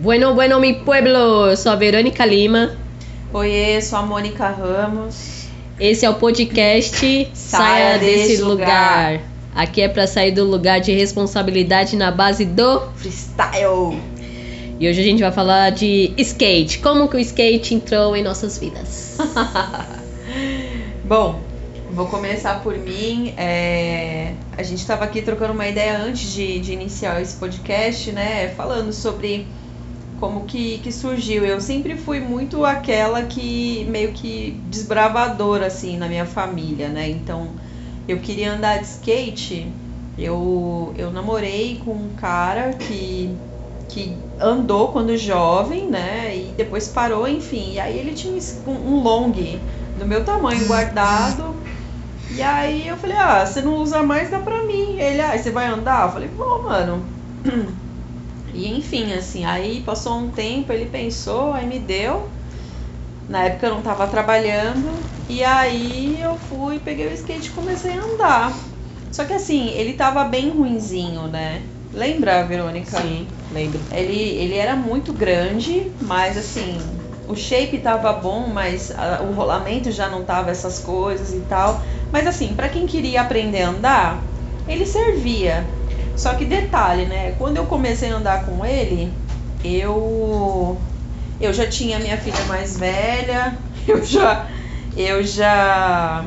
Bueno, bueno, mi pueblo! Eu sou a Verônica Lima. Oiê, sou a Mônica Ramos. Esse é o podcast Saia, desse, lugar. lugar. Aqui é para sair do lugar de responsabilidade na base do freestyle. E hoje a gente vai falar de skate. Como que o skate entrou em nossas vidas? Bom, vou começar por mim. É... A gente estava aqui trocando uma ideia antes de, de iniciar esse podcast, né? Falando sobre como que, que surgiu. Eu sempre fui muito aquela que meio que desbravadora assim na minha família, né? Então eu queria andar de skate. Eu, eu namorei com um cara que, que andou quando jovem, né? E depois parou, enfim. E aí ele tinha um, long do meu tamanho guardado. E aí eu falei, ah, você não usa mais, dá pra mim. Ele, ah, você vai andar? Eu falei, vou, mano. E enfim, assim, aí passou um tempo, ele pensou, aí me deu. Na época eu não tava trabalhando. E aí eu fui, peguei o skate e comecei a andar. Só que assim, ele tava bem ruinzinho, né? Lembra, Verônica? Sim, lembro. Ele, ele era muito grande, mas assim, o shape tava bom, mas a, o rolamento já não tava essas coisas e tal. Mas assim, para quem queria aprender a andar, ele servia. Só que detalhe, né? Quando eu comecei a andar com ele, eu eu já tinha minha filha mais velha, eu já eu já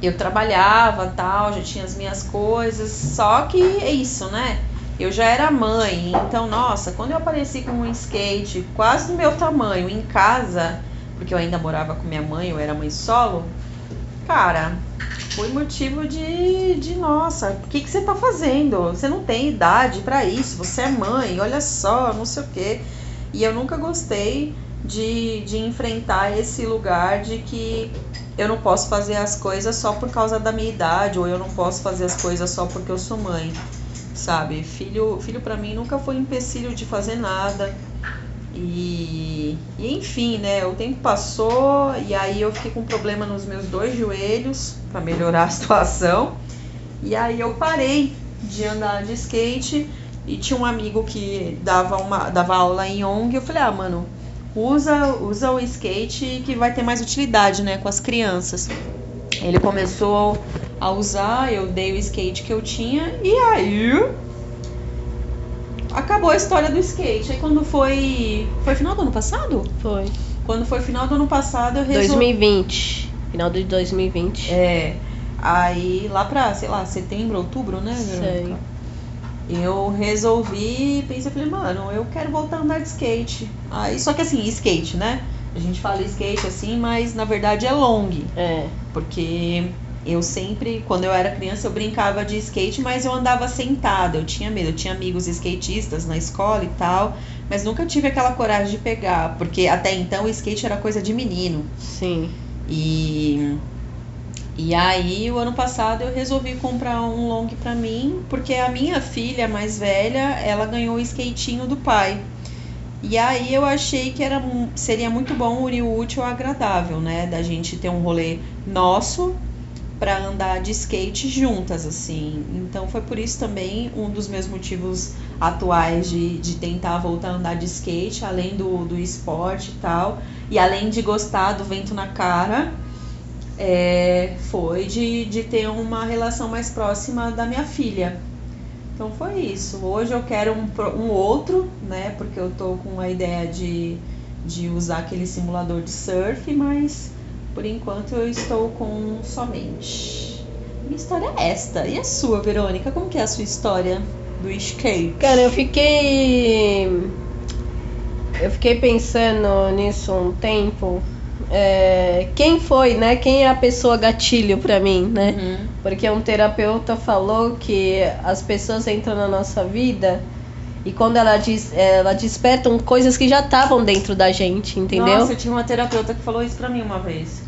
eu trabalhava, tal, já tinha as minhas coisas, só que é isso, né? Eu já era mãe, então, nossa, quando eu apareci com um skate quase do meu tamanho em casa, porque eu ainda morava com minha mãe, eu era mãe solo, cara, foi motivo de, de nossa, o que, que você tá fazendo? Você não tem idade para isso, você é mãe, olha só, não sei o quê. E eu nunca gostei de, de enfrentar esse lugar de que eu não posso fazer as coisas só por causa da minha idade, ou eu não posso fazer as coisas só porque eu sou mãe, sabe? Filho, filho para mim nunca foi empecilho de fazer nada. E, e, enfim, né? O tempo passou e aí eu fiquei com problema nos meus dois joelhos para melhorar a situação. E aí eu parei de andar de skate e tinha um amigo que dava uma dava aula em ONG. Eu falei: "Ah, mano, usa usa o skate que vai ter mais utilidade, né, com as crianças". Ele começou a usar, eu dei o skate que eu tinha e aí acabou a história do skate. Aí quando foi. Foi final do ano passado? Foi. Quando foi final do ano passado, eu resolvi. 2020. Final de 2020. É. Aí lá pra, sei lá, setembro, outubro, né? Sei. Eu resolvi, pensei, falei, mano, eu quero voltar a andar de skate. Aí, só que assim, skate, né? A gente fala skate assim, mas na verdade é long. É. Porque eu sempre, quando eu era criança, eu brincava de skate, mas eu andava sentada, eu tinha medo. Eu tinha amigos skatistas na escola e tal, mas nunca tive aquela coragem de pegar, porque até então o skate era coisa de menino. Sim. E e aí, o ano passado eu resolvi comprar um long para mim, porque a minha filha mais velha, ela ganhou o skatinho do pai. E aí eu achei que era, seria muito bom unir o útil ao agradável, né? Da gente ter um rolê nosso para andar de skate juntas, assim. Então foi por isso também um dos meus motivos atuais de, de tentar voltar a andar de skate, além do, do esporte e tal, e além de gostar do vento na cara, é, foi de, de ter uma relação mais próxima da minha filha. Então foi isso. Hoje eu quero um, um outro, né? Porque eu tô com a ideia de, de usar aquele simulador de surf, mas por enquanto eu estou com somente. Minha história é esta. E a sua, Verônica? Como que é a sua história do skate? Cara, eu fiquei. Eu fiquei pensando nisso um tempo. É... Quem foi, né? Quem é a pessoa gatilho para mim, né? Uhum. Porque um terapeuta falou que as pessoas entram na nossa vida e quando ela, diz, ela despertam coisas que já estavam dentro da gente, entendeu? Nossa, eu tinha uma terapeuta que falou isso pra mim uma vez.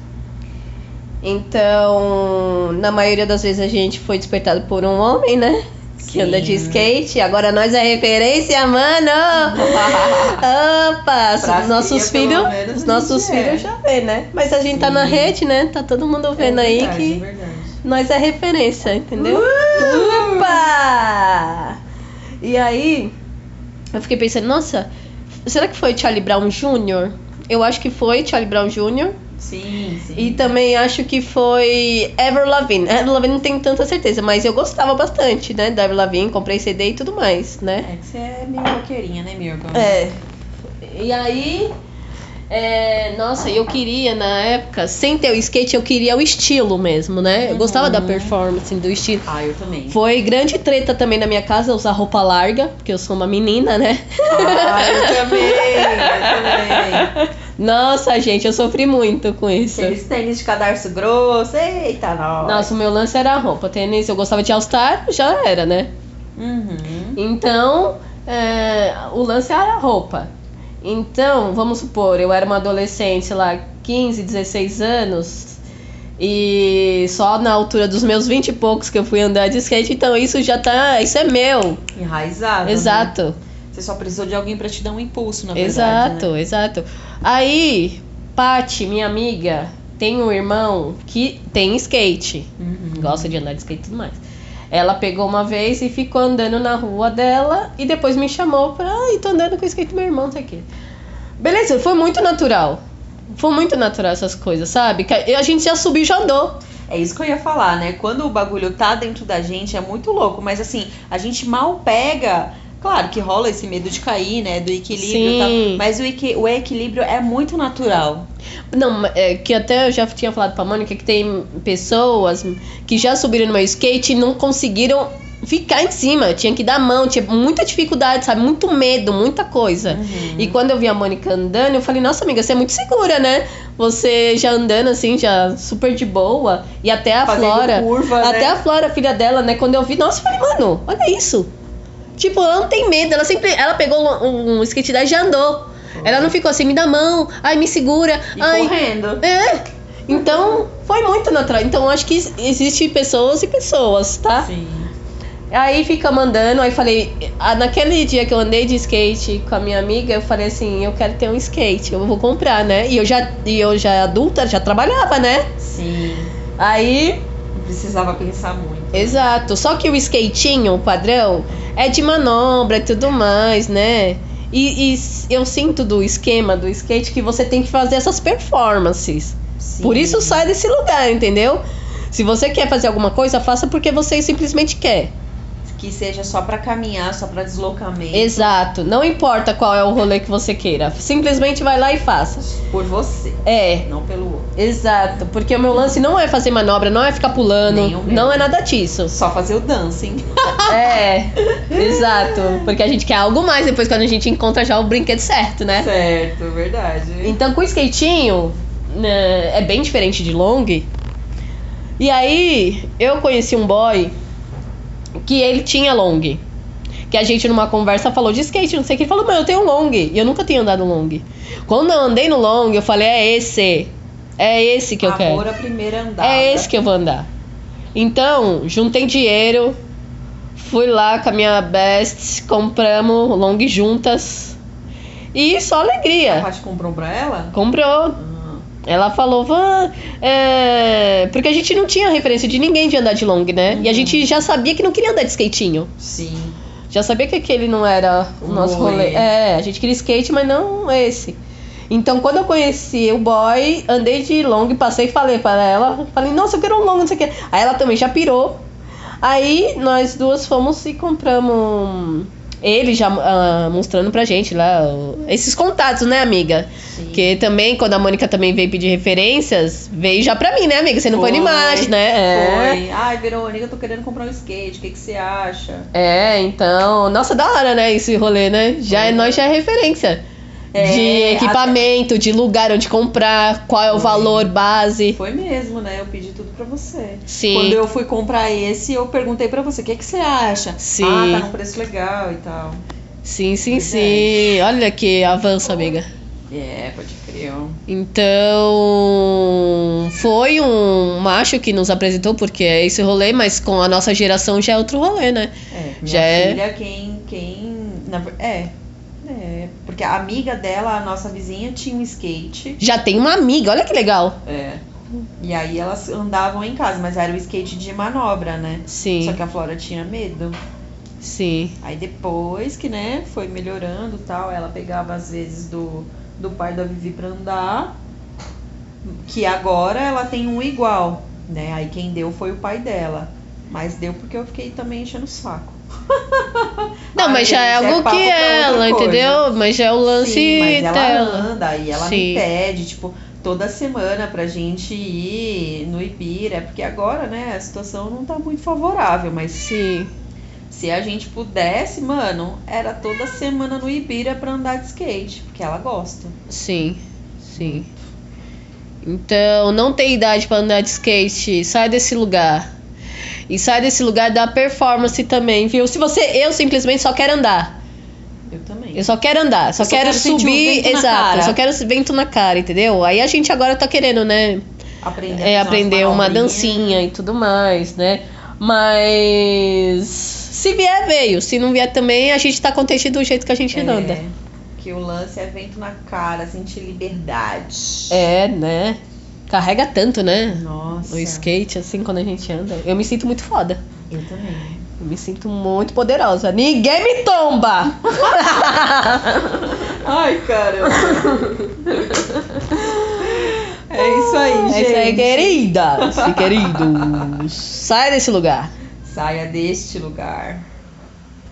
Então, na maioria das vezes a gente foi despertado por um homem, né? Que anda de skate. Agora nós é referência, mano! Opa! Os nossos filhos. Os nossos filhos é. já vê, né? Mas a gente Sim. tá na rede, né? Tá todo mundo vendo é verdade, aí que é nós é referência, entendeu? Uh! Opa! E aí, Eu fiquei pensando, nossa, será que foi Charlie Brown Jr.? Eu acho que foi Charlie Brown Jr. Sim, sim. E também acho que foi Ever Lavigne. Ever Lavigne não tenho tanta certeza, mas eu gostava bastante, né? Da Ever Lavigne, comprei CD e tudo mais, né? É que você é meio roqueirinha, né, Mirko? É. E aí, é, nossa, eu queria na época, sem ter o skate, eu queria o estilo mesmo, né? Eu gostava da Uhum. performance, do estilo. Ah, eu também. Foi grande treta também na minha casa usar roupa larga, porque eu sou uma menina, né? Ah, eu também, eu também. Nossa, gente, eu sofri muito com isso. Aqueles tênis de cadarço grosso, eita, nós. Nossa, o meu lance era a roupa. Tênis, eu gostava de All-Star, já era, né? Uhum. Então, é, o lance era a roupa. Então, vamos supor, eu era uma adolescente lá, 15, 16 anos, e só na altura dos meus 20 e poucos que eu fui andar de skate, então isso já tá. Isso é meu. Enraizado. né? Você só precisou de alguém pra te dar um impulso, na verdade. Exato, Né? exato. Aí, Paty, minha amiga, tem um irmão que tem skate. Uhum. Gosta de andar de skate e tudo mais. Ela pegou uma vez e ficou andando na rua dela e depois me chamou pra. Ai, tô andando com o skate do meu irmão, o quê. Beleza, foi muito natural. Foi muito natural essas coisas, sabe? Que a a gente já subiu e já andou. É isso que eu ia falar, né? Quando o bagulho tá dentro da gente, é muito louco. Mas assim, a gente mal pega. Claro que rola esse medo de cair, né? Do equilíbrio e tal. Sim. Mas o, equi- o equilíbrio é muito natural. Não, é, que até eu já tinha falado pra Mônica que tem pessoas que já subiram no meu skate e não conseguiram ficar em cima. Tinha que dar mão, tinha muita dificuldade, sabe? Muito medo, muita coisa. Uhum. E quando eu vi a Mônica andando, eu falei, nossa amiga, você é muito segura, né? Você já andando assim, já super de boa. E até a Fazendo Flora. curva, né? até a Flora, filha dela, né? Quando eu vi, nossa, eu falei, mano, olha isso. Tipo, ela não tem medo, ela sempre. Ela pegou um, um skate e já andou. Ela não ficou assim, me dá a mão, ai, me segura, E ai. correndo. É. Então, foi muito natural. Então, acho que existe pessoas e pessoas, tá? Sim. Aí fica mandando, aí falei, naquele dia que eu andei de skate com a minha amiga, eu falei assim, eu quero ter um skate, eu vou comprar, né? E eu já, e eu já adulta, já trabalhava, né? Sim. Aí, Não precisava pensar muito. Exato. Só que o skatinho, o padrão, é de manobra e tudo mais, né? E, e eu sinto do esquema do skate que você tem que fazer essas performances. Sim. Por isso sai desse lugar, entendeu? Se você quer fazer alguma coisa, faça porque você simplesmente quer. Que seja só pra caminhar, só pra deslocamento. Exato. Não importa qual é o rolê que você queira. Simplesmente vai lá e faça. Por você, É, não pelo outro. exato. Porque o meu lance não é fazer manobra, não é ficar pulando, não é nada disso. Só fazer o dancing. É, exato. Porque a gente quer algo mais depois quando a gente encontra já o brinquedo certo, né? Certo, verdade. Então com o skatinho né, é bem diferente de long. E aí eu conheci um boy que ele tinha long. Que a gente numa conversa falou de skate, não sei o que. Ele falou, mano, eu tenho long. E eu nunca tinha andado long. Quando eu andei no long, eu falei, é esse. É esse que eu quero. Amor à primeira andada. É esse que eu vou andar. Então, juntei dinheiro, fui lá com a minha best, compramos long juntas. E só A alegria. Paty comprou pra ela? Comprou. Ah, Ela falou, Van, é... porque a gente não tinha referência de ninguém de andar de long, né? E a Uhum. gente já sabia que não queria andar de skatinho. sim. Já sabia que aquele não era o nosso rolê. rolê. É, a gente queria skate, mas não esse. Então, quando eu conheci o boy, andei de long, passei e falei para ela, falei, nossa, eu quero um long, não sei o que. Aí ela também já pirou. Aí nós duas fomos e compramos ele já ah, mostrando pra gente lá esses contatos, né, amiga? Sim. Que também, quando a Mônica também veio pedir referências, veio já pra mim, né, amiga? Você não foi, Foi, no imagem, né? É. Foi. Ai, Verônica, eu tô querendo comprar um skate. O que, que você acha? É, então. Nossa, da hora, né? Esse rolê, né? Já é, Foi. nós já é referência. É, de equipamento, de lugar onde comprar, qual é o Foi. valor base. Foi mesmo, né? Eu pedi tudo pra você. Sim. Quando eu fui comprar esse, eu perguntei pra você, o que, que você acha? Sim. Ah, tá num preço legal e tal. Sim, sim, Verdade. sim. Olha que avanço, amiga. É, pode crer. Então, foi um macho que nos apresentou, porque é esse rolê, mas com a nossa geração já é outro rolê, né? É, minha Já é- filha, quem. quem ver- é. É. Porque a amiga dela, a nossa vizinha, tinha um skate. Já tem uma amiga, olha que legal. É. E aí elas andavam em casa, mas era o skate de manobra, né? Sim. Só que a Flora tinha medo. Sim. Aí depois que, né, foi melhorando tal, ela pegava às vezes do, do pai da Vivi pra andar, que agora ela tem um igual, né? Aí quem deu foi o pai dela. Mas deu porque eu fiquei também enchendo o saco. Não, mas já é algo papo que ela, entendeu? Mas já é o lance Sim, mas ela dela. anda e ela Sim. me pede, tipo, toda semana pra gente ir no Ibira, porque agora, né, a situação não tá muito favorável, mas Sim. se a gente pudesse, mano, era toda semana no Ibira pra andar de skate, porque ela gosta. Sim, sim. Então, não tem idade pra andar de skate, sai desse lugar. E sai desse lugar da performance também, viu? Se você, eu simplesmente só quero andar. Eu também. Eu só quero andar, só só quero quero subir, exato, só quero vento na cara, entendeu? Aí a gente agora tá querendo, né, Aprender, é, aprender uma dancinha e tudo mais, né? Mas se vier, veio. Se não vier também, a gente tá contente do jeito que a gente anda. É, que o lance é vento na cara, sentir liberdade. É, né? Carrega tanto, né? Nossa. O skate, assim, quando a gente anda. Eu me sinto muito foda. Eu também. Eu me sinto muito poderosa. Ninguém me tomba! Ai, caramba. é isso aí, É gente. isso aí, queridas e queridos. Sai desse lugar. Saia deste lugar.